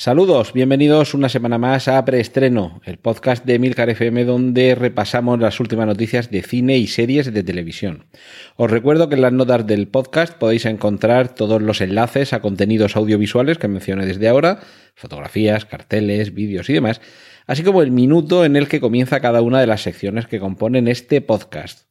Saludos, bienvenidos una semana más a Preestreno, el podcast de Milcar FM donde repasamos las últimas noticias de cine y series de televisión. Os recuerdo que en las notas del podcast podéis encontrar todos los enlaces a contenidos audiovisuales que mencioné desde ahora, fotografías, carteles, vídeos y demás, así como el minuto en el que comienza cada una de las secciones que componen este podcast.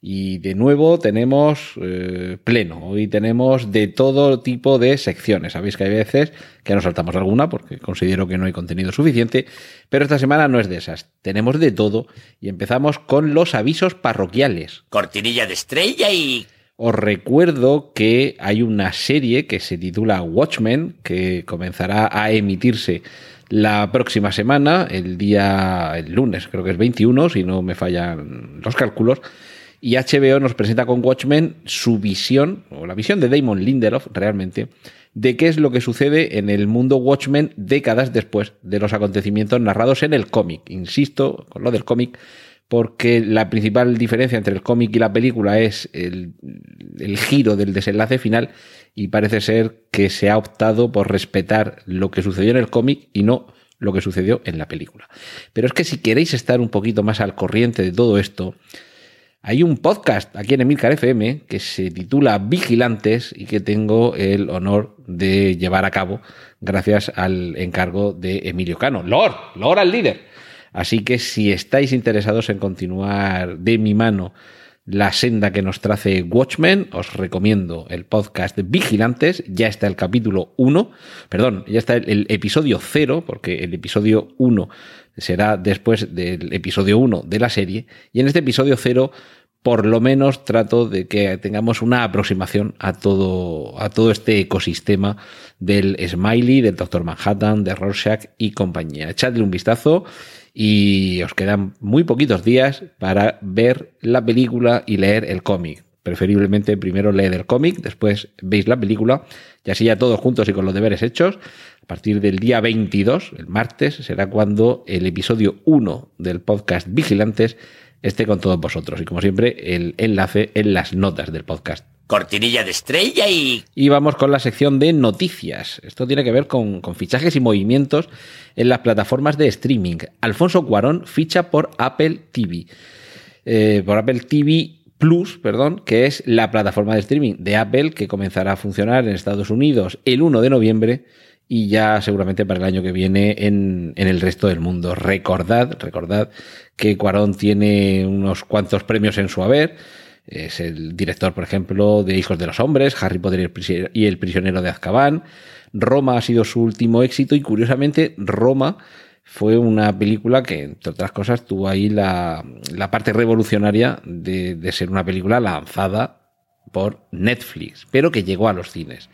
Y de nuevo tenemos eh, pleno, hoy tenemos de todo tipo de secciones. Sabéis que hay veces que nos saltamos alguna porque considero que no hay contenido suficiente, pero esta semana no es de esas. Tenemos de todo y empezamos con los avisos parroquiales. Cortinilla de estrella y... Os recuerdo que hay una serie que se titula Watchmen, que comenzará a emitirse la próxima semana, el día, el lunes, creo que es 21, si no me fallan los cálculos. Y HBO nos presenta con Watchmen su visión, o la visión de Damon Lindelof realmente, de qué es lo que sucede en el mundo Watchmen décadas después de los acontecimientos narrados en el cómic. Insisto con lo del cómic, porque la principal diferencia entre el cómic y la película es el, el, giro del desenlace final y parece ser que se ha optado por respetar lo que sucedió en el cómic y no lo que sucedió en la película. Pero es que si queréis estar un poquito más al corriente de todo esto, hay un podcast aquí en Emilcar FM que se titula Vigilantes y que tengo el honor de llevar a cabo gracias al encargo de Emilio Cano. Lord, Lord al líder. Así que si estáis interesados en continuar de mi mano la senda que nos trace Watchmen, os recomiendo el podcast Vigilantes. Ya está el capítulo 1, perdón, ya está el, el episodio 0, porque el episodio 1 será después del episodio 1 de la serie. Y en este episodio 0 por lo menos trato de que tengamos una aproximación a todo, a todo este ecosistema del Smiley, del Doctor Manhattan, de Rorschach y compañía. Echadle un vistazo y os quedan muy poquitos días para ver la película y leer el cómic. Preferiblemente primero leed el cómic, después veis la película y así ya todos juntos y con los deberes hechos. A partir del día 22, el martes, será cuando el episodio 1 del podcast Vigilantes esté con todos vosotros. Y como siempre, el enlace en las notas del podcast. Cortinilla de estrella y... Y vamos con la sección de noticias. Esto tiene que ver con, con fichajes y movimientos en las plataformas de streaming. Alfonso Cuarón ficha por Apple TV. Eh, por Apple TV Plus, perdón, que es la plataforma de streaming de Apple que comenzará a funcionar en Estados Unidos el 1 de noviembre y ya seguramente para el año que viene en, en, el resto del mundo. Recordad, recordad que Cuarón tiene unos cuantos premios en su haber. Es el director, por ejemplo, de Hijos de los Hombres, Harry Potter y el prisionero de Azkaban. Roma ha sido su último éxito y curiosamente Roma fue una película que, entre otras cosas, tuvo ahí la, la parte revolucionaria de, de ser una película lanzada por Netflix, pero que llegó a los cines.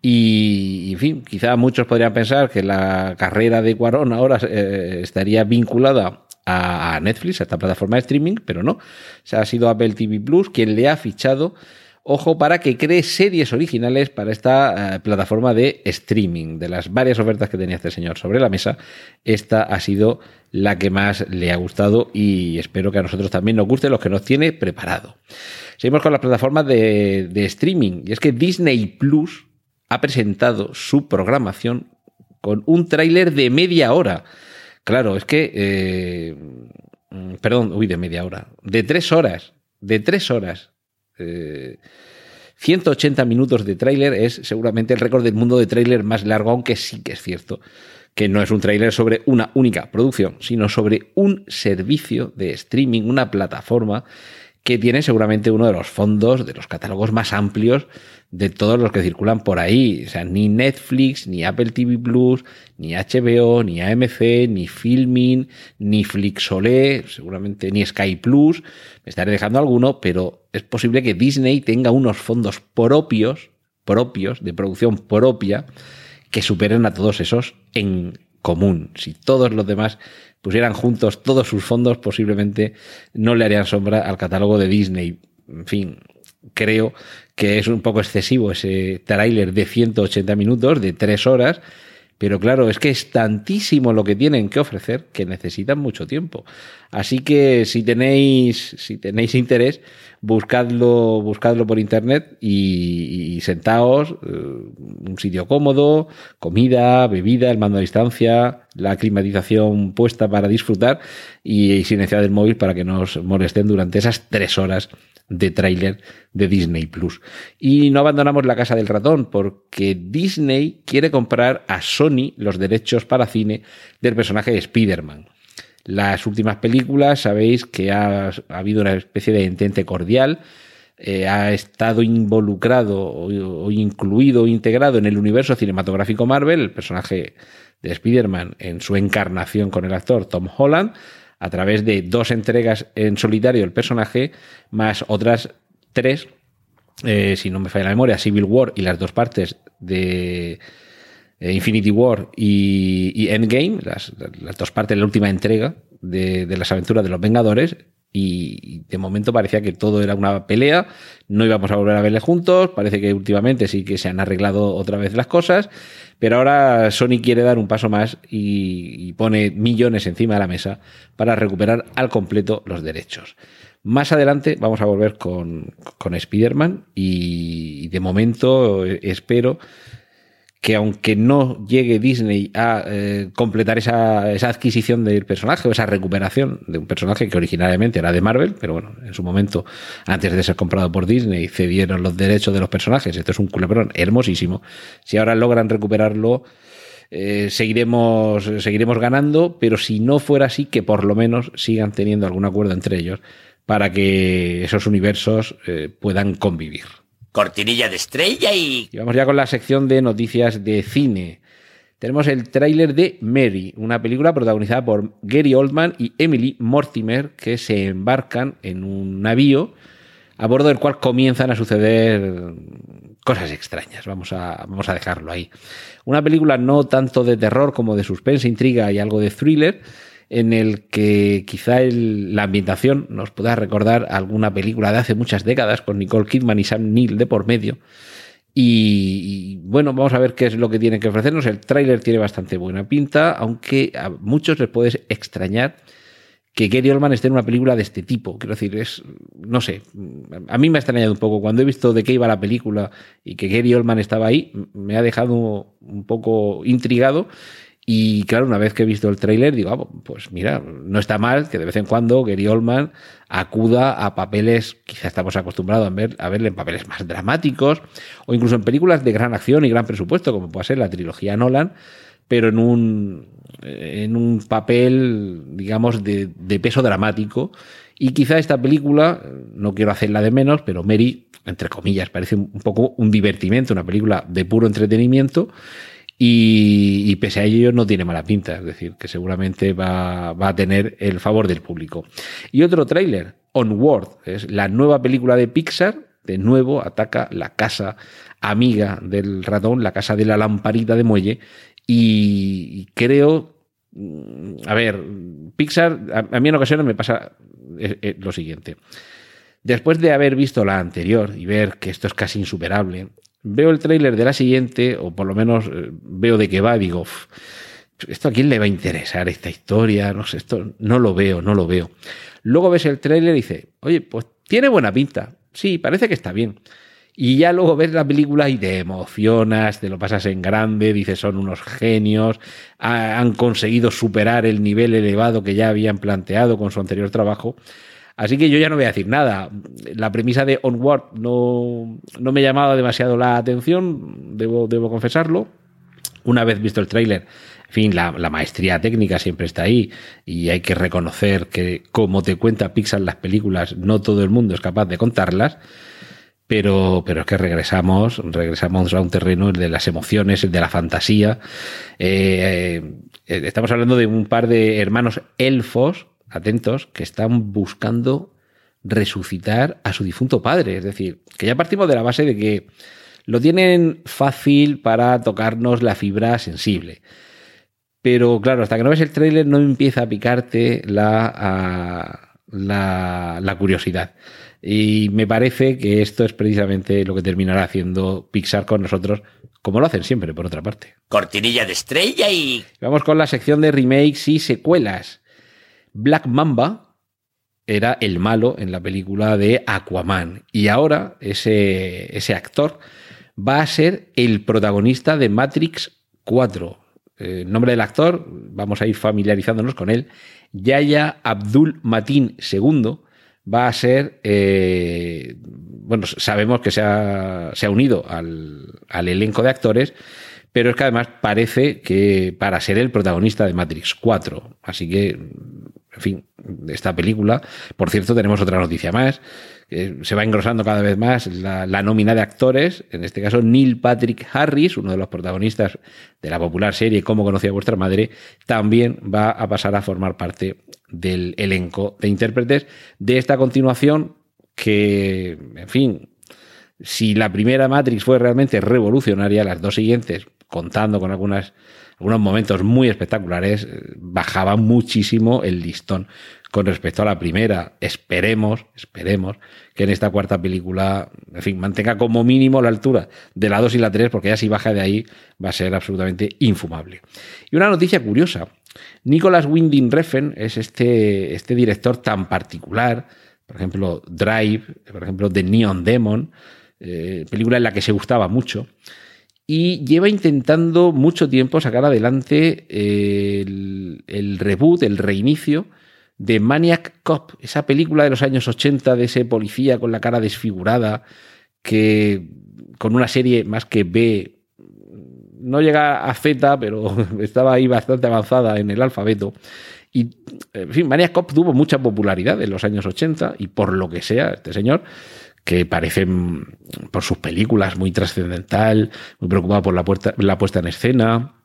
Y, en fin, quizá muchos podrían pensar que la carrera de Cuarón ahora eh, estaría vinculada a, Netflix, a esta plataforma de streaming, pero no. O ha sido Apple TV Plus quien le ha fichado, ojo, para que cree series originales para esta eh, plataforma de streaming. De las varias ofertas que tenía este señor sobre la mesa, esta ha sido la que más le ha gustado y espero que a nosotros también nos guste los que nos tiene preparado. Seguimos con las plataformas de, de streaming. Y es que Disney Plus ha presentado su programación con un tráiler de media hora. Claro, es que... Eh, perdón, uy, de media hora. De tres horas. De tres horas. Eh, 180 minutos de tráiler es seguramente el récord del mundo de tráiler más largo, aunque sí que es cierto que no es un tráiler sobre una única producción, sino sobre un servicio de streaming, una plataforma que tiene seguramente uno de los fondos, de los catálogos más amplios de todos los que circulan por ahí. O sea, ni Netflix, ni Apple TV Plus, ni HBO, ni AMC, ni Filmin, ni Flixolé, seguramente ni Sky Plus. Me estaré dejando alguno, pero es posible que Disney tenga unos fondos propios, propios, de producción propia, que superen a todos esos en común. Si todos los demás pusieran juntos todos sus fondos, posiblemente no le harían sombra al catálogo de Disney. En fin, creo que es un poco excesivo ese tráiler de 180 minutos, de 3 horas, pero claro, es que es tantísimo lo que tienen que ofrecer que necesitan mucho tiempo. Así que si tenéis, si tenéis interés, buscadlo, buscadlo por internet y, sentaos, eh, un sitio cómodo, comida, bebida, el mando a distancia, la climatización puesta para disfrutar y, y silenciad el móvil para que no molesten durante esas tres horas de tráiler de Disney Plus. Y no abandonamos la casa del ratón porque Disney quiere comprar a Sony los derechos para cine del personaje de Spider-Man. Las últimas películas, sabéis que ha, habido una especie de entente cordial, eh, ha estado involucrado o, incluido o integrado en el universo cinematográfico Marvel, el personaje de Spider-Man en su encarnación con el actor Tom Holland, a través de dos entregas en solitario del personaje, más otras tres, eh, si no me falla la memoria, Civil War y las dos partes de eh, Infinity War y, Endgame, las, dos partes de la última entrega de las aventuras de los Vengadores, y de momento parecía que todo era una pelea, no íbamos a volver a verle juntos, parece que últimamente sí que se han arreglado otra vez las cosas, pero ahora Sony quiere dar un paso más y, pone millones encima de la mesa para recuperar al completo los derechos. Más adelante vamos a volver con, con Spider-Man y de momento eh, espero que aunque no llegue Disney a eh, completar esa, esa, adquisición del personaje o esa recuperación de un personaje que originariamente era de Marvel, pero bueno, en su momento, antes de ser comprado por Disney, cedieron los derechos de los personajes. Esto es un culebrón hermosísimo. Si ahora logran recuperarlo, eh, seguiremos, seguiremos ganando, pero si no fuera así, que por lo menos sigan teniendo algún acuerdo entre ellos para que esos universos eh, puedan convivir cortinilla de estrella y... Y vamos ya con la sección de noticias de cine. Tenemos el tráiler de Mary, una película protagonizada por Gary Oldman y Emily Mortimer, que se embarcan en un navío a bordo del cual comienzan a suceder cosas extrañas. Vamos a, vamos a dejarlo ahí. Una película no tanto de terror como de suspense, intriga y algo de thriller, en el que quizá la ambientación nos pueda recordar alguna película de hace muchas décadas con Nicole Kidman y Sam Neill de por medio. Y, bueno, vamos a ver qué es lo que tiene que ofrecernos. El tráiler tiene bastante buena pinta, aunque a muchos les puede extrañar que Gary Oldman esté en una película de este tipo. Quiero decir, es, no sé, a mí me ha extrañado un poco. Cuando he visto de qué iba la película y que Gary Oldman estaba ahí, me ha dejado un poco intrigado y claro, una vez que he visto el tráiler, digo, ah, pues mira, no está mal que de vez en cuando Gary Oldman acuda a papeles, quizá estamos acostumbrados a, ver, a verle en papeles más dramáticos, o incluso en películas de gran acción y gran presupuesto, como puede ser la trilogía Nolan, pero en un, en un papel, digamos, de, de peso dramático. Y quizá esta película, no quiero hacerla de menos, pero Mary, entre comillas, parece un poco un divertimento, una película de puro entretenimiento y, pese a ello no tiene mala pinta, es decir, que seguramente va, va a tener el favor del público. Y otro tráiler, Onward, es la nueva película de Pixar, de nuevo ataca la casa amiga del ratón, la casa de la lamparita de muelle, y creo, mm, a ver, Pixar, a, mí en ocasiones me pasa eh, eh, lo siguiente. Después de haber visto la anterior y ver que esto es casi insuperable, veo el tráiler de la siguiente, o por lo menos eh, veo de qué va, digo, ¿esto a quién le va a interesar esta historia? No sé, esto no lo veo, no lo veo. Luego ves el tráiler y dices, oye, pues tiene buena pinta. Sí, parece que está bien. Y ya luego ves la película y te emocionas, te lo pasas en grande, dices son unos genios, han conseguido superar el nivel elevado que ya habían planteado con su anterior trabajo. Así que yo ya no voy a decir nada. La premisa de Onward no, no me llamaba demasiado la atención, debo, debo confesarlo. Una vez visto el tráiler, en fin, la, maestría técnica siempre está ahí y hay que reconocer que como te cuenta Pixar las películas, no todo el mundo es capaz de contarlas. Pero, pero es que regresamos, regresamos a un terreno de las emociones, el de la fantasía. Eh, eh, estamos hablando de un par de hermanos elfos atentos, que están buscando resucitar a su difunto padre. Es decir, que ya partimos de la base de que lo tienen fácil para tocarnos la fibra sensible. Pero claro, hasta que no ves el tráiler no empieza a picarte la, la, la, curiosidad. Y me parece que esto es precisamente lo que terminará haciendo Pixar con nosotros, como lo hacen siempre, por otra parte. Cortinilla de estrella y... Vamos con la sección de remakes y secuelas. Black Mamba era el malo en la película de Aquaman. Y ahora ese, ese actor va a ser el protagonista de Matrix 4. El nombre del actor, vamos a ir familiarizándonos con él. Yaya Abdul Matin II va a ser, eh, bueno, sabemos que se ha, se ha unido al, al, elenco de actores, pero es que además parece que para ser el protagonista de Matrix 4. Así que, en fin, esta película, por cierto, tenemos otra noticia más. se va engrosando cada vez más la, la, nómina de actores, en este caso Neil Patrick Harris, uno de los protagonistas de la popular serie Cómo conocía vuestra madre, también va a pasar a formar parte del elenco de intérpretes de esta continuación que, en fin, si la primera Matrix fue realmente revolucionaria, las dos siguientes, contando con algunas, algunos momentos muy espectaculares, bajaban muchísimo el listón con respecto a la primera. Esperemos, esperemos que en esta cuarta película, en fin, mantenga como mínimo la altura de la 2 y la 3, porque ya si baja de ahí va a ser absolutamente infumable. Y una noticia curiosa. Nicolas Winding Refn es este, este director tan particular, por ejemplo, Drive, por ejemplo, The Neon Demon, eh, película en la que se gustaba mucho, y lleva intentando mucho tiempo sacar adelante el, el reboot, el reinicio de Maniac Cop, esa película de los años 80 de ese policía con la cara desfigurada, que con una serie más que B no llega a Z, pero estaba ahí bastante avanzada en el alfabeto. Y, en fin, Maniac Cop tuvo mucha popularidad en los años 80 y por lo que sea, este señor, que parece mm, por sus películas muy trascendental, muy preocupado por la, puesta, la puesta en escena,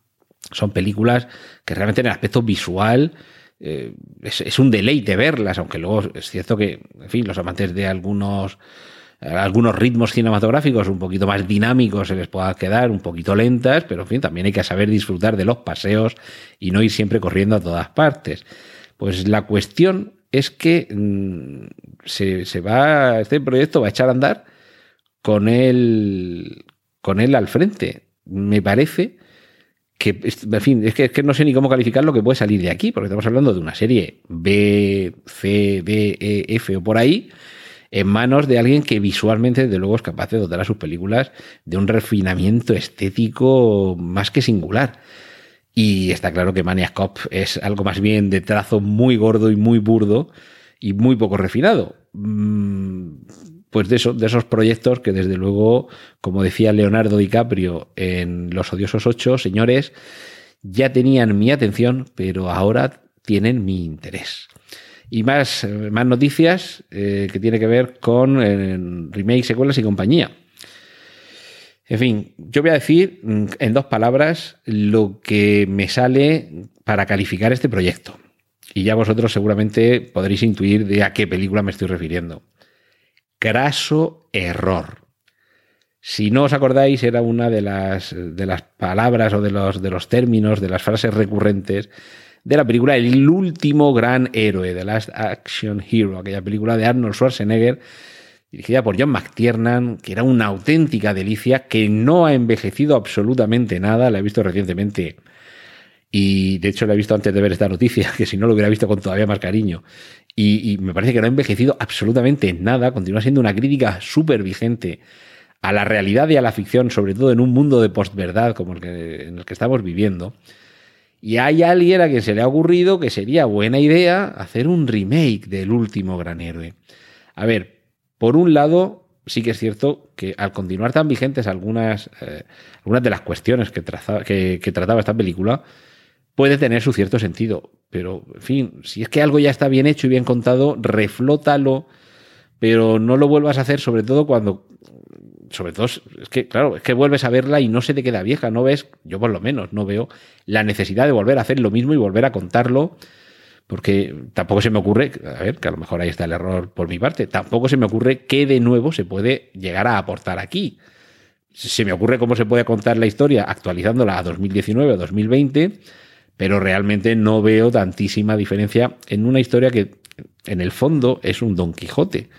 son películas que realmente en el aspecto visual eh, es, es, un deleite verlas, aunque luego es cierto que, en fin, los amantes de algunos algunos ritmos cinematográficos un poquito más dinámicos se les pueda quedar un poquito lentas, pero en fin, también hay que saber disfrutar de los paseos y no ir siempre corriendo a todas partes. Pues la cuestión es que mmm, se, se, va, este proyecto va a echar a andar con él, con él al frente. Me parece que, en fin, es que, es que no sé ni cómo calificar lo que puede salir de aquí, porque estamos hablando de una serie B, C, D, E, F o por ahí, en manos de alguien que visualmente, desde luego, es capaz de dotar a sus películas de un refinamiento estético más que singular. Y está claro que Maniac Cop es algo más bien de trazo muy gordo y muy burdo y muy poco refinado. Pues de, eso, de esos proyectos que desde luego, como decía Leonardo DiCaprio en Los Odiosos 8, señores, ya tenían mi atención, pero ahora tienen mi interés. Y más, más noticias eh, que tiene que ver con eh, remakes, secuelas y compañía. En fin, yo voy a decir mm, en dos palabras lo que me sale para calificar este proyecto. Y ya vosotros seguramente podréis intuir de a qué película me estoy refiriendo. Craso error. Si no os acordáis, era una de las, de las palabras o de los, de los términos, de las frases recurrentes de la película El último gran héroe, The Last Action Hero, aquella película de Arnold Schwarzenegger, dirigida por John McTiernan, que era una auténtica delicia, que no ha envejecido absolutamente nada, la he visto recientemente. Y de hecho la he visto antes de ver esta noticia, que si no lo hubiera visto con todavía más cariño. Y, me parece que no ha envejecido absolutamente nada, continúa siendo una crítica súper vigente a la realidad y a la ficción, sobre todo en un mundo de postverdad como el que, en el que estamos viviendo. Y hay alguien a quien se le ha ocurrido que sería buena idea hacer un remake del último gran héroe. A ver, por un lado, sí que es cierto que al continuar tan vigentes algunas, eh, algunas de las cuestiones que, que trataba esta película, puede tener su cierto sentido. Pero, en fin, si es que algo ya está bien hecho y bien contado, reflótalo, pero no lo vuelvas a hacer, sobre todo cuando sobre todo, es que, claro, es que vuelves a verla y no se te queda vieja, no ves, yo por lo menos no veo la necesidad de volver a hacer lo mismo y volver a contarlo, porque tampoco se me ocurre, a ver, que a lo mejor ahí está el error por mi parte, tampoco se me ocurre qué de nuevo se puede llegar a aportar aquí. Se me ocurre cómo se puede contar la historia actualizándola a 2019 o 2020, pero realmente no veo tantísima diferencia en una historia que en el fondo es un Don Quijote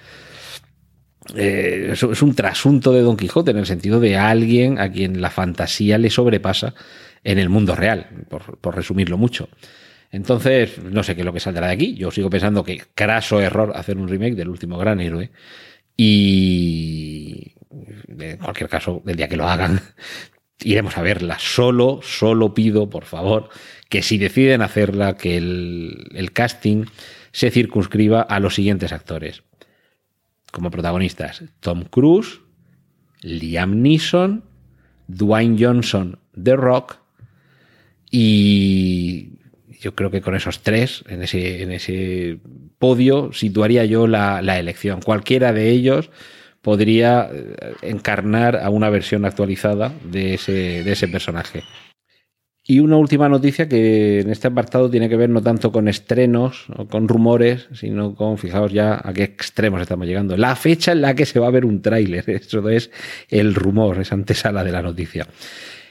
eh, es, un trasunto de Don Quijote en el sentido de alguien a quien la fantasía le sobrepasa en el mundo real, por resumirlo mucho. Entonces, no sé qué es lo que saldrá de aquí. Yo sigo pensando que craso error hacer un remake del último gran héroe. Y en cualquier caso, el día que lo hagan, iremos a verla. Solo, solo pido, por favor, que si deciden hacerla, que el, el casting se circunscriba a los siguientes actores. Como protagonistas, Tom Cruise, Liam Neeson, Dwayne Johnson, The Rock y yo creo que con esos tres, en ese, en ese podio, situaría yo la, la elección. Cualquiera de ellos podría eh, encarnar a una versión actualizada de ese, de ese personaje. Y una última noticia que en este apartado tiene que ver no tanto con estrenos o con rumores, sino con, fijaos ya a qué extremos estamos llegando. La fecha en la que se va a ver un tráiler, eso es el rumor, esa antesala de la noticia.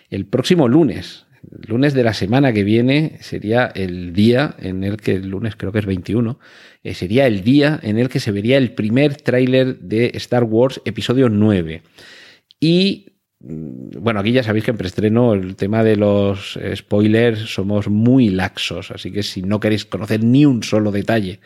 El próximo lunes, lunes de la semana que viene sería el día en el que, el lunes creo que es 21, eh, sería el día en el que se vería el primer tráiler de Star Wars episodio 9. Y mm, bueno, aquí ya sabéis que en preestreno el tema de los spoilers somos muy laxos, así que si no queréis conocer ni un solo detalle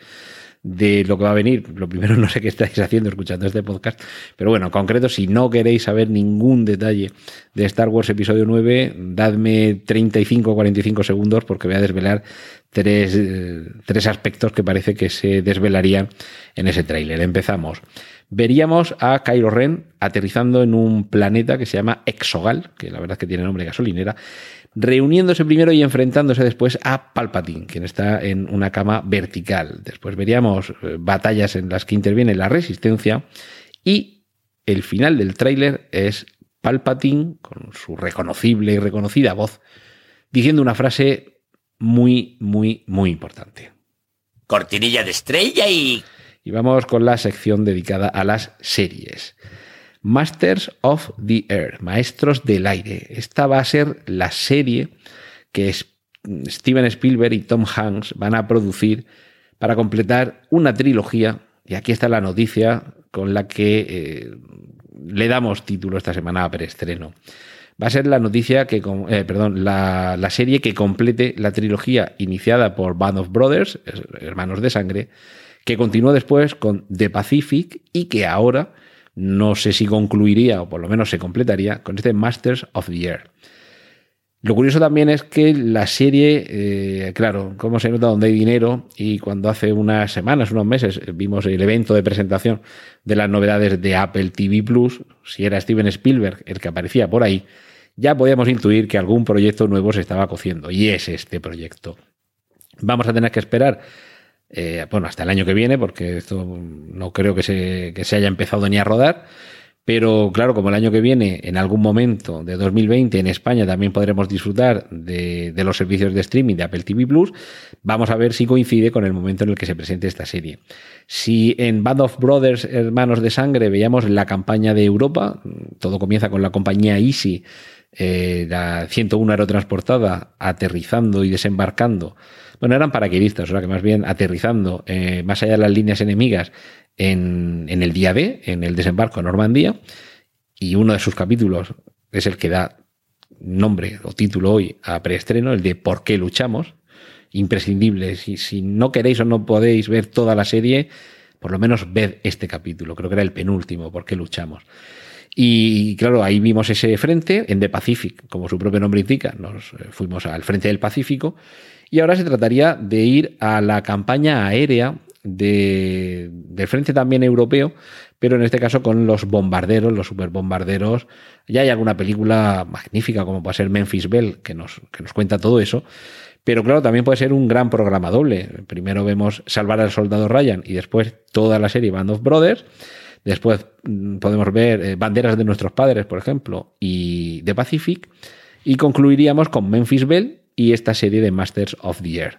de lo que va a venir. Lo primero, no sé qué estáis haciendo escuchando este podcast, pero bueno, en concreto, si no queréis saber ningún detalle de Star Wars Episodio 9, dadme 35 o 45 segundos porque voy a desvelar tres, eh, tres aspectos que parece que se desvelarían en ese tráiler. Empezamos. Veríamos a Kylo Ren aterrizando en un planeta que se llama Exogal, que la verdad es que tiene nombre de gasolinera, reuniéndose primero y enfrentándose después a Palpatine, quien está en una cama vertical. Después veríamos eh, batallas en las que interviene la resistencia y el final del tráiler es Palpatine, con su reconocible y reconocida voz, diciendo una frase muy, muy, muy importante. Cortinilla de estrella y... Y vamos con la sección dedicada a las series. Masters of the Air, Maestros del Aire. Esta va a ser la serie que Steven Spielberg y Tom Hanks van a producir para completar una trilogía. Y aquí está la noticia con la que eh, le damos título esta semana a preestreno. Va a ser la noticia que, eh, perdón, la, la serie que complete la trilogía iniciada por Band of Brothers, Hermanos de Sangre, que continuó después con The Pacific y que ahora no sé si concluiría o por lo menos se completaría con este Masters of the Air. Lo curioso también es que la serie, eh, claro, como se nota donde hay dinero y cuando hace unas semanas, unos meses, vimos el evento de presentación de las novedades de Apple TV Plus, si era Steven Spielberg el que aparecía por ahí, ya podíamos intuir que algún proyecto nuevo se estaba cociendo y es este proyecto. Vamos a tener que esperar eh, bueno, hasta el año que viene, porque esto no creo que se, que se haya empezado ni a rodar. Pero claro, como el año que viene, en algún momento de 2020 en España también podremos disfrutar de, los servicios de streaming de Apple TV Plus, vamos a ver si coincide con el momento en el que se presente esta serie. Si en Band of Brothers, Hermanos de Sangre, veíamos la campaña de Europa, todo comienza con la compañía Easy, eh, la 101 aerotransportada, aterrizando y desembarcando bueno, eran paraquedistas, o sea que más bien aterrizando eh, más allá de las líneas enemigas en, el día D, en el desembarco en Normandía, y uno de sus capítulos es el que da nombre o título hoy a preestreno, el de ¿Por qué luchamos? Imprescindible. Si, si no queréis o no podéis ver toda la serie, por lo menos ved este capítulo. Creo que era el penúltimo, ¿Por qué luchamos? Y claro, ahí vimos ese frente en The Pacific, como su propio nombre indica, nos eh, fuimos al frente del Pacífico y ahora se trataría de ir a la campaña aérea de, frente también europeo, pero en este caso con los bombarderos, los superbombarderos. Ya hay alguna película magnífica como puede ser Memphis Bell que nos, que nos cuenta todo eso. Pero claro, también puede ser un gran programa doble. Primero vemos Salvar al Soldado Ryan y después toda la serie Band of Brothers. Después mm, podemos ver eh, Banderas de nuestros padres, por ejemplo, y The Pacific. Y concluiríamos con Memphis Bell y esta serie de Masters of the Air.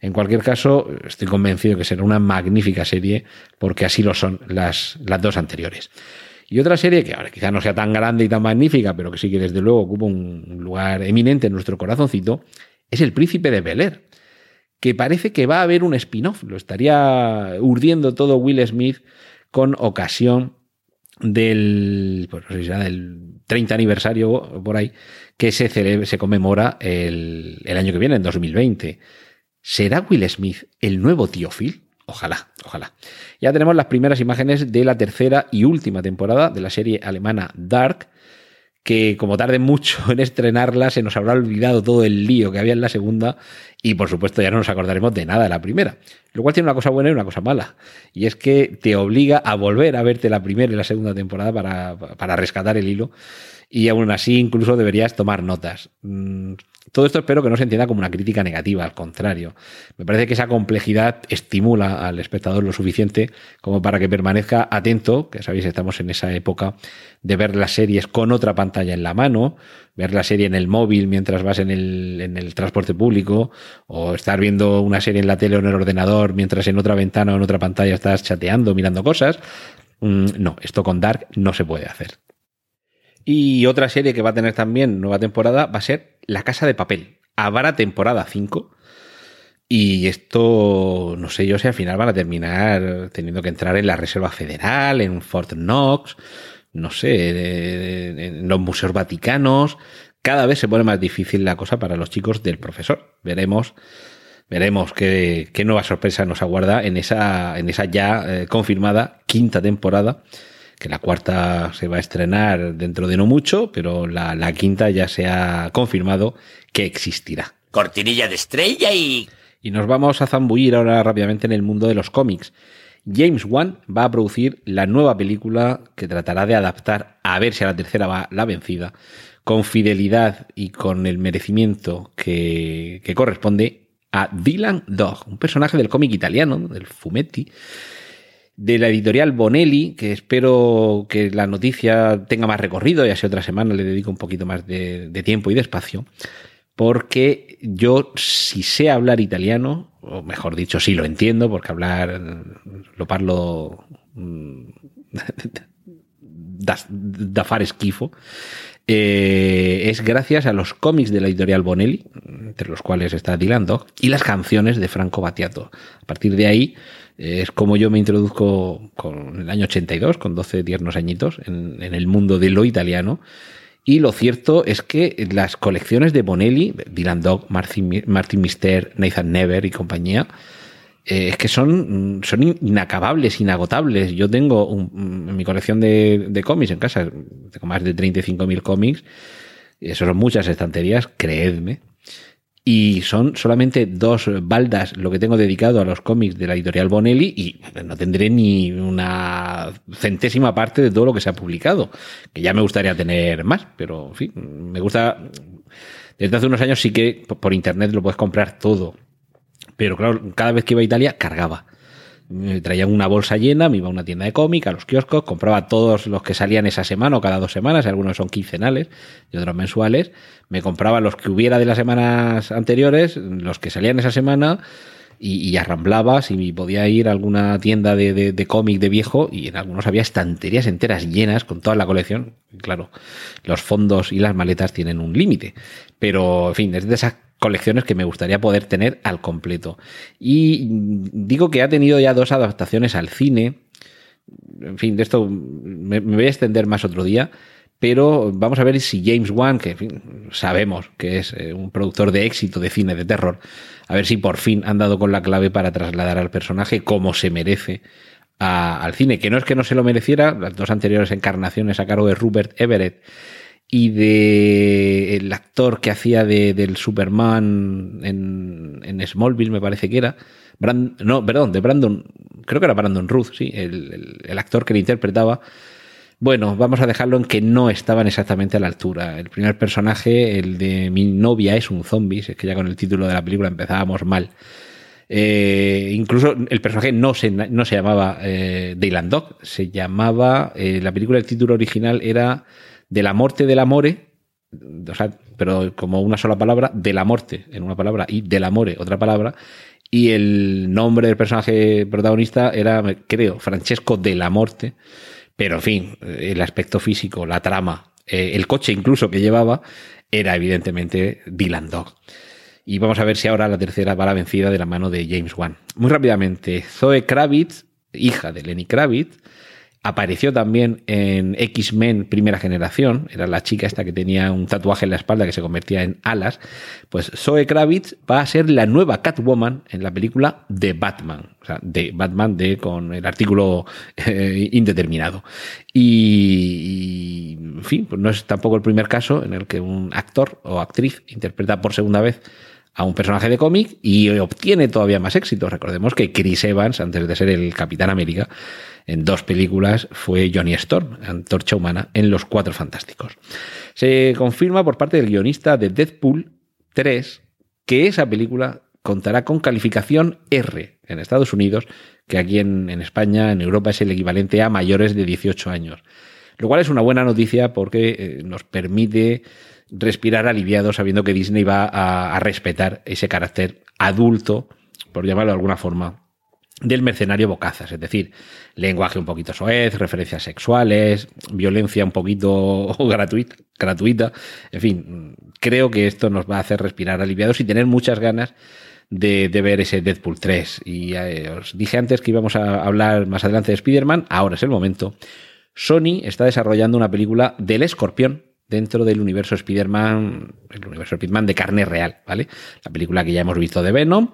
En cualquier caso, estoy convencido que será una magnífica serie porque así lo son las, las dos anteriores. Y otra serie que ahora quizá no sea tan grande y tan magnífica, pero que sí que desde luego ocupa un lugar eminente en nuestro corazoncito, es El Príncipe de Bel Air, que parece que va a haber un spin-off, lo estaría urdiendo todo Will Smith con ocasión del, pues, no del 30 aniversario por ahí, que se, celebra, se conmemora el, el año que viene, en 2020. ¿Será Will Smith el nuevo tío Phil? Ojalá, ojalá. Ya tenemos las primeras imágenes de la tercera y última temporada de la serie alemana Dark, que como tarde mucho en estrenarla se nos habrá olvidado todo el lío que había en la segunda y por supuesto ya no nos acordaremos de nada de la primera. Lo cual tiene una cosa buena y una cosa mala. Y es que te obliga a volver a verte la primera y la segunda temporada para, para rescatar el hilo y aún así incluso deberías tomar notas. Todo esto espero que no se entienda como una crítica negativa, al contrario. Me parece que esa complejidad estimula al espectador lo suficiente como para que permanezca atento, que sabéis, estamos en esa época de ver las series con otra pantalla en la mano, ver la serie en el móvil mientras vas en el, en el transporte público, o estar viendo una serie en la tele o en el ordenador mientras en otra ventana o en otra pantalla estás chateando, mirando cosas. Mm, no, esto con Dark no se puede hacer. Y otra serie que va a tener también nueva temporada va a ser La Casa de Papel. Habrá temporada 5. Y esto, no sé yo si al final van a terminar teniendo que entrar en la Reserva Federal, en Fort Knox, no sé, en los museos vaticanos. Cada vez se pone más difícil la cosa para los chicos del profesor. Veremos, veremos qué, qué nueva sorpresa nos aguarda en esa, en esa ya eh, confirmada quinta temporada que la cuarta se va a estrenar dentro de no mucho, pero la, la quinta ya se ha confirmado que existirá. Cortinilla de estrella y... Y nos vamos a zambullir ahora rápidamente en el mundo de los cómics. James Wan va a producir la nueva película que tratará de adaptar, a ver si a la tercera va la vencida, con fidelidad y con el merecimiento que, que corresponde a Dylan Dog, un personaje del cómic italiano, del Fumetti, de la editorial Bonelli, que espero que la noticia tenga más recorrido y así otra semana le dedico un poquito más de, tiempo y de espacio, porque yo si sé hablar italiano, o mejor dicho, sí lo entiendo, porque hablar lo parlo mm, da, far esquifo, eh, es gracias a los cómics de la editorial Bonelli, entre los cuales está Dylan Dog, y las canciones de Franco Battiato. A partir de ahí es como yo me introduzco con el año 82, con 12 tiernos añitos, en, el mundo de lo italiano. Y lo cierto es que las colecciones de Bonelli, Dylan Dog, Martin, Martin Mister, Nathan Never y compañía, eh, es que son, son inacabables, inagotables. Yo tengo en mi colección de, de cómics en casa, tengo más de 35.000 cómics, eso son muchas estanterías, creedme y son solamente dos baldas lo que tengo dedicado a los cómics de la editorial Bonelli y no tendré ni una centésima parte de todo lo que se ha publicado, que ya me gustaría tener más, pero en fin, me gusta... Desde hace unos años sí que por internet lo puedes comprar todo, pero claro, cada vez que iba a Italia cargaba traían una bolsa llena, me iba a una tienda de cómic, a los kioscos, compraba todos los que salían esa semana o cada dos semanas, algunos son quincenales y otros mensuales, me compraba los que hubiera de las semanas anteriores, los que salían esa semana y, arramblaba si podía ir a alguna tienda de, de, cómic de viejo y en algunos había estanterías enteras llenas con toda la colección. Claro, los fondos y las maletas tienen un límite, pero en fin, desde esas colecciones que me gustaría poder tener al completo. Y digo que ha tenido ya dos adaptaciones al cine. En fin, de esto me, voy a extender más otro día. Pero vamos a ver si James Wan, que sabemos que es eh, un productor de éxito de cine de terror, a ver si por fin han dado con la clave para trasladar al personaje como se merece al cine. Que no es que no se lo mereciera, las dos anteriores encarnaciones a cargo de Rupert Everett y de el actor que hacía de, del Superman en, en, Smallville, me parece que era. no, perdón, de Brandon, creo que era Brandon Ruth, sí, el, el, actor que le interpretaba. Bueno, vamos a dejarlo en que no estaban exactamente a la altura. El primer personaje, el de mi novia es un zombie, es que ya con el título de la película empezábamos mal. Eh, incluso el personaje no se, no se llamaba eh, Dayland Dog, se llamaba, eh, la película, el título original era de la muerte del amore, o sea, pero como una sola palabra, de la muerte en una palabra y del amore otra palabra, y el nombre del personaje protagonista era, creo, Francesco de la Morte, pero en fin, el aspecto físico, la trama, eh, el coche incluso que llevaba, era evidentemente Dylan Dog. Y vamos a ver si ahora la tercera va la vencida de la mano de James Wan. Muy rápidamente, Zoe Kravitz, hija de Lenny Kravitz, Apareció también en X-Men primera generación, era la chica esta que tenía un tatuaje en la espalda que se convertía en alas. Pues Zoe Kravitz va a ser la nueva Catwoman en la película de Batman, o sea, de Batman de con el artículo eh, indeterminado. Y, en fin, pues no es tampoco el primer caso en el que un actor o actriz interpreta por segunda vez a un personaje de cómic y obtiene todavía más éxito. Recordemos que Chris Evans, antes de ser el Capitán América, en dos películas fue Johnny Storm, Antorcha Humana, en Los Cuatro Fantásticos. Se confirma por parte del guionista de Deadpool 3 que esa película contará con calificación R en Estados Unidos, que aquí en, España, en Europa, es el equivalente a mayores de 18 años. Lo cual es una buena noticia porque eh, nos permite respirar aliviado sabiendo que Disney va a, respetar ese carácter adulto, por llamarlo de alguna forma, del mercenario Bocazas, es decir, lenguaje un poquito soez, referencias sexuales, violencia un poquito gratuita, gratuita. En fin, creo que esto nos va a hacer respirar aliviados y tener muchas ganas de, ver ese Deadpool 3. Y eh, os dije antes que íbamos a hablar más adelante de Spider-Man, ahora es el momento. Sony está desarrollando una película del escorpión dentro del universo Spider-Man, el universo Spider-Man de carne real, ¿vale? La película que ya hemos visto de Venom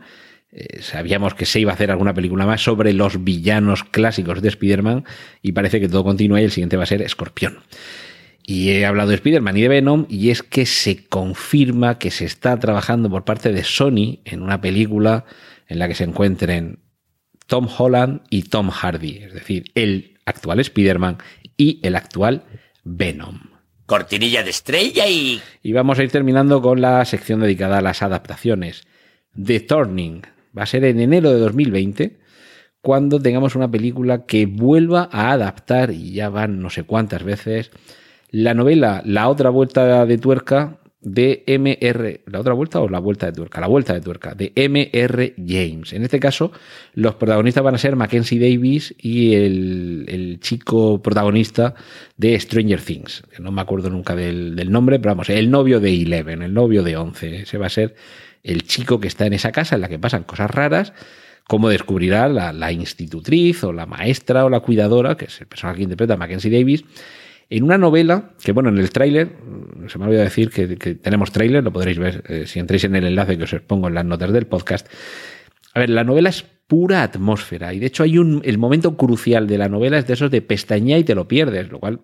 eh, sabíamos que se iba a hacer alguna película más sobre los villanos clásicos de Spider-Man y parece que todo continúa y el siguiente va a ser Escorpión. Y he hablado de Spider-Man y de Venom y es que se confirma que se está trabajando por parte de Sony en una película en la que se encuentren Tom Holland y Tom Hardy, es decir, el actual Spider-Man y el actual Venom. Cortinilla de estrella y... Y vamos a ir terminando con la sección dedicada a las adaptaciones. The Turning, va a ser en enero de 2020 cuando tengamos una película que vuelva a adaptar, y ya van no sé cuántas veces, la novela La otra vuelta de tuerca de MR, la otra vuelta o la vuelta de tuerca, la vuelta de tuerca de MR James. En este caso, los protagonistas van a ser Mackenzie Davis y el, el chico protagonista de Stranger Things, no me acuerdo nunca del, del, nombre, pero vamos, el novio de Eleven, el novio de Once. Ese va a ser el chico que está en esa casa en la que pasan cosas raras, cómo descubrirá la, institutriz o la maestra o la cuidadora, que es el personaje que interpreta Mackenzie Davis, en una novela que, bueno, en el tráiler, se me olvidó decir que, tenemos tráiler, lo podréis ver eh, si entréis en el enlace que os pongo en las notas del podcast. A ver, la novela es pura atmósfera y de hecho hay un, el momento crucial de la novela es de esos de pestaña y te lo pierdes, lo cual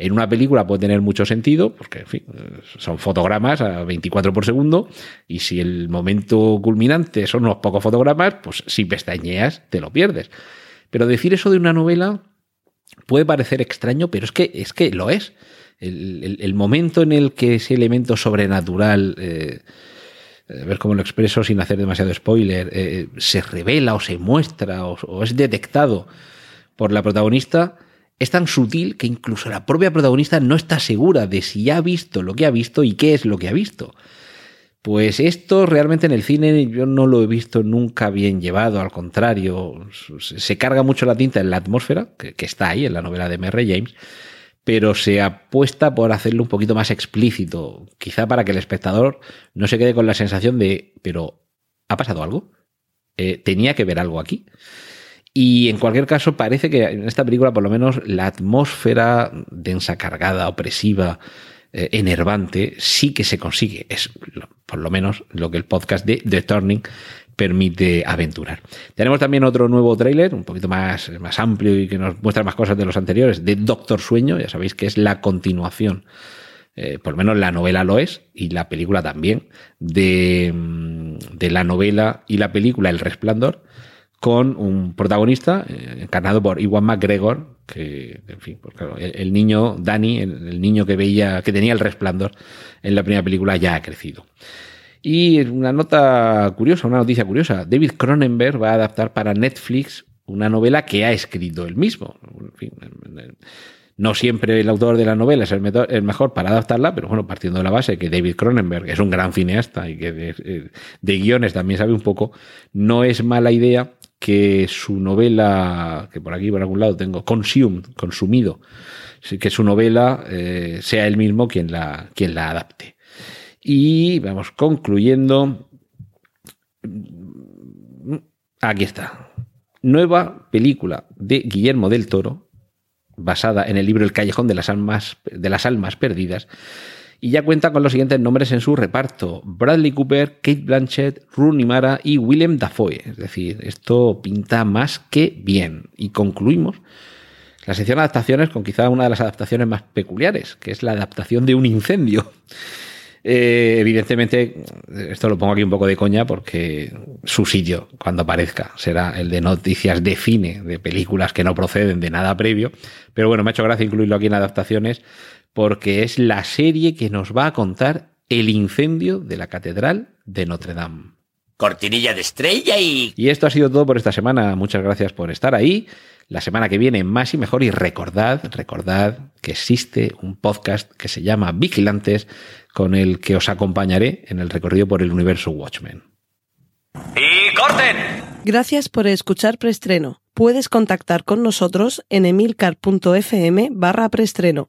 en una película puede tener mucho sentido, porque en fin, son fotogramas a 24 por segundo, y si el momento culminante son unos pocos fotogramas, pues si pestañeas te lo pierdes. Pero decir eso de una novela puede parecer extraño, pero es que, es que lo es. El, momento en el que ese elemento sobrenatural, eh, a ver cómo lo expreso sin hacer demasiado spoiler, eh, se revela o se muestra o es detectado por la protagonista, es tan sutil que incluso la propia protagonista no está segura de si ha visto lo que ha visto y qué es lo que ha visto. Pues esto realmente en el cine yo no lo he visto nunca bien llevado, al contrario, se carga mucho la tinta en la atmósfera, que, está ahí en la novela de M.R. James, pero se apuesta por hacerlo un poquito más explícito, quizá para que el espectador no se quede con la sensación de, pero ¿ha pasado algo? Eh, ¿Tenía que ver algo aquí? Y en cualquier caso, parece que en esta película, por lo menos, la atmósfera densa, cargada, opresiva, eh, enervante, sí que se consigue. Es por lo menos lo que el podcast de The Turning permite aventurar. Tenemos también otro nuevo tráiler, un poquito más, más amplio y que nos muestra más cosas de los anteriores, de Doctor Sueño, ya sabéis que es la continuación, eh, por lo menos la novela lo es, y la película también, de, mm, de la novela y la película El Resplandor, con un protagonista eh, encarnado por Iwan McGregor, que, en fin, pues claro, el, niño, Danny, el, niño que veía, que tenía el resplandor en la primera película, ya ha crecido. Y una nota curiosa, una noticia curiosa, David Cronenberg va a adaptar para Netflix una novela que ha escrito él mismo. No siempre el autor de la novela es el, mejor para adaptarla, pero bueno, partiendo de la base que David Cronenberg es un gran cineasta y que de, eh, de guiones también sabe un poco, no es mala idea que su novela, que por aquí por algún lado tengo, Consumed, consumido, que su novela eh, sea él mismo quien la, quien la adapte. Y vamos concluyendo. Aquí está. Nueva película de Guillermo del Toro basada en el libro El Callejón de las Almas, de las Almas Perdidas, y ya cuenta con los siguientes nombres en su reparto: Bradley Cooper, Kate Blanchett, Rooney Mara y Willem Dafoe. Es decir, esto pinta más que bien. Y concluimos la sección de adaptaciones con quizá una de las adaptaciones más peculiares, que es la adaptación de un incendio. Eh, evidentemente, esto lo pongo aquí un poco de coña porque su sitio, cuando aparezca, será el de noticias de cine, de películas que no proceden de nada previo. Pero bueno, me ha hecho gracia incluirlo aquí en adaptaciones porque es la serie que nos va a contar el incendio de la Catedral de Notre Dame. Cortinilla de estrella y... Y esto ha sido todo por esta semana. Muchas gracias por estar ahí. La semana que viene más y mejor y recordad, recordad que existe un podcast que se llama Vigilantes con el que os acompañaré en el recorrido por el universo Watchmen. ¡Y corten! Gracias por escuchar Preestreno. Puedes contactar con nosotros en emilcar.fm barra preestreno